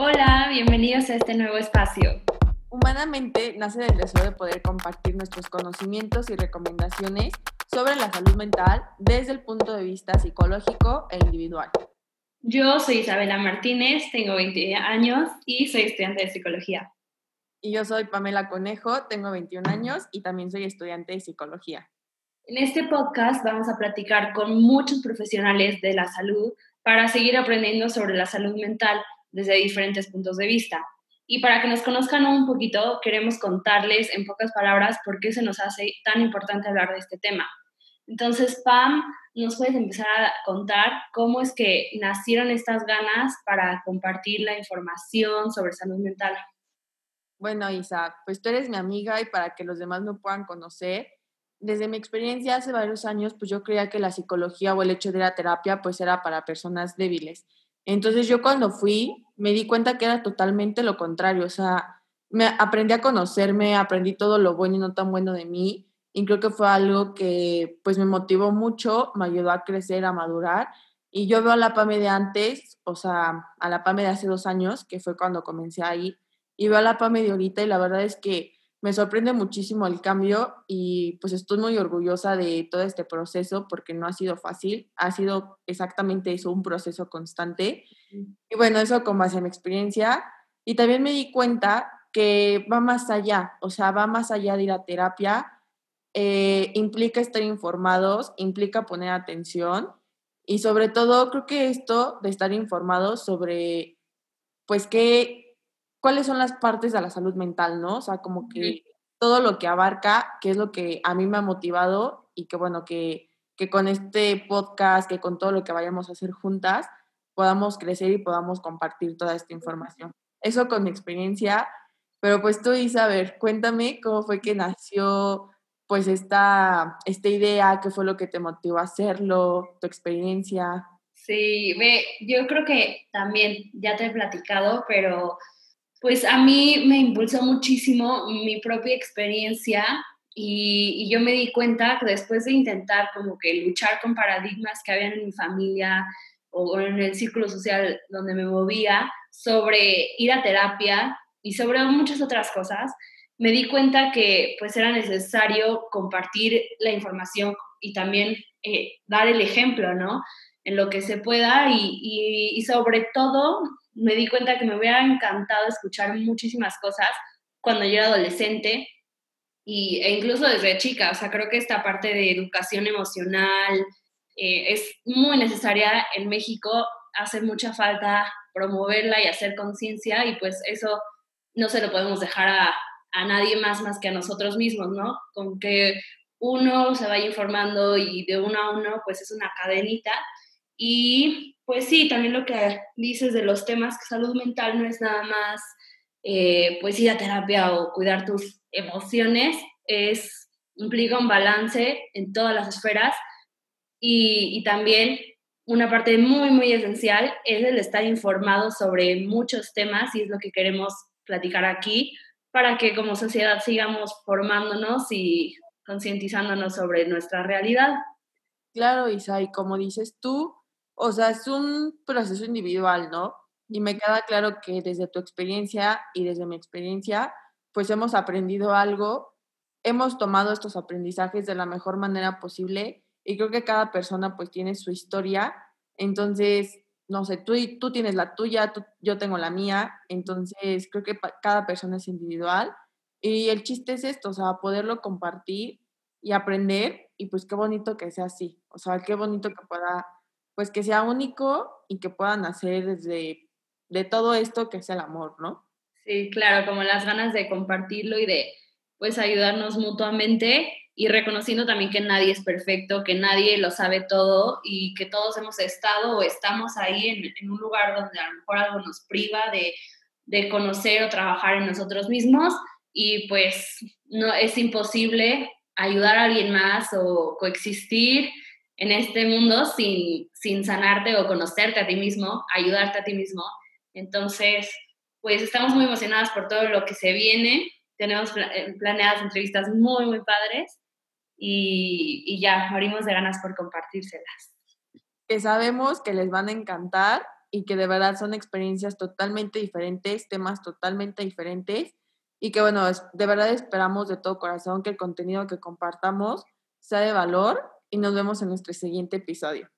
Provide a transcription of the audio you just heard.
Hola, bienvenidos a este nuevo espacio. Humanamente nace del deseo de poder compartir nuestros conocimientos y recomendaciones sobre la salud mental desde el punto de vista psicológico e individual. Yo soy Isabela Martínez, tengo 20 años y soy estudiante de psicología. Y yo soy Pamela Conejo, tengo 21 años y también soy estudiante de psicología. En este podcast vamos a platicar con muchos profesionales de la salud para seguir aprendiendo sobre la salud mental desde diferentes puntos de vista. Y para que nos conozcan un poquito, queremos contarles en pocas palabras por qué se nos hace tan importante hablar de este tema. Entonces, Pam, ¿nos puedes empezar a contar cómo es que nacieron estas ganas para compartir la información sobre salud mental? Bueno, Isa, pues tú eres mi amiga y para que los demás me puedan conocer, desde mi experiencia hace varios años, pues yo creía que la psicología o el hecho de la terapia pues era para personas débiles. Entonces yo cuando fui me di cuenta que era totalmente lo contrario, o sea, me aprendí a conocerme, aprendí todo lo bueno y no tan bueno de mí y creo que fue algo que pues me motivó mucho, me ayudó a crecer, a madurar y yo veo a la PAME de antes, o sea, a la PAME de hace dos años, que fue cuando comencé ahí, y veo a la PAME de ahorita y la verdad es que me sorprende muchísimo el cambio y pues estoy muy orgullosa de todo este proceso porque no ha sido fácil, ha sido exactamente eso, un proceso constante. Y bueno, eso con base en mi experiencia. Y también me di cuenta que va más allá, o sea, va más allá de ir a terapia, eh, implica estar informados, implica poner atención y sobre todo creo que esto de estar informados sobre, pues, qué cuáles son las partes de la salud mental, ¿no? O sea, como que todo lo que abarca, que es lo que a mí me ha motivado y que bueno, que, que con este podcast, que con todo lo que vayamos a hacer juntas, podamos crecer y podamos compartir toda esta información. Eso con mi experiencia, pero pues tú, Isa, a ver, cuéntame cómo fue que nació pues esta, esta idea, qué fue lo que te motivó a hacerlo, tu experiencia. Sí, ve, yo creo que también ya te he platicado, pero pues a mí me impulsó muchísimo mi propia experiencia y, yo me di cuenta que después de intentar como que luchar con paradigmas que habían en mi familia o en el círculo social donde me movía sobre ir a terapia y sobre muchas otras cosas, me di cuenta que pues era necesario compartir la información y también eh, dar el ejemplo, ¿no? En lo que se pueda y, y sobre todo me di cuenta que me hubiera encantado escuchar muchísimas cosas cuando yo era adolescente y, e incluso desde chica. O sea, creo que esta parte de educación emocional eh, es muy necesaria en México. Hace mucha falta promoverla y hacer conciencia y pues eso no se lo podemos dejar a, a nadie más más que a nosotros mismos, ¿no? Con que uno se vaya informando y de uno a uno, pues es una cadenita. Y pues sí, también lo que dices de los temas que salud mental no es nada más eh, pues ir a terapia o cuidar tus emociones, es, implica un balance en todas las esferas y, y también una parte muy, muy esencial es el estar informado sobre muchos temas y es lo que queremos platicar aquí para que como sociedad sigamos formándonos y concientizándonos sobre nuestra realidad. Claro, Isa, y como dices tú, o sea, es un proceso individual, ¿no? Y me queda claro que desde tu experiencia y desde mi experiencia, pues hemos aprendido algo, hemos tomado estos aprendizajes de la mejor manera posible y creo que cada persona pues tiene su historia, entonces, no sé, tú, tú tienes la tuya, yo tengo la mía, entonces creo que cada persona es individual y el chiste es esto, o sea, poderlo compartir y aprender y pues qué bonito que sea así, o sea, qué bonito que pueda pues que sea único y que puedan hacer desde de todo esto que es el amor, ¿no? Sí, claro, como las ganas de compartirlo y de pues ayudarnos mutuamente y reconociendo también que nadie es perfecto, que nadie lo sabe todo y que todos hemos estado o estamos ahí en, un lugar donde a lo mejor algo nos priva de, de conocer o trabajar en nosotros mismos y pues no es imposible ayudar a alguien más o coexistir en este mundo sin, sin sanarte o conocerte a ti mismo, ayudarte a ti mismo. Entonces, pues estamos muy emocionadas por todo lo que se viene. Tenemos eh, planeadas entrevistas muy, muy padres y, y ya, morimos de ganas por compartírselas. Que sabemos que les van a encantar y que de verdad son experiencias totalmente diferentes, temas totalmente diferentes y que bueno, de verdad esperamos de todo corazón que el contenido que compartamos sea de valor y nos vemos en nuestro siguiente episodio.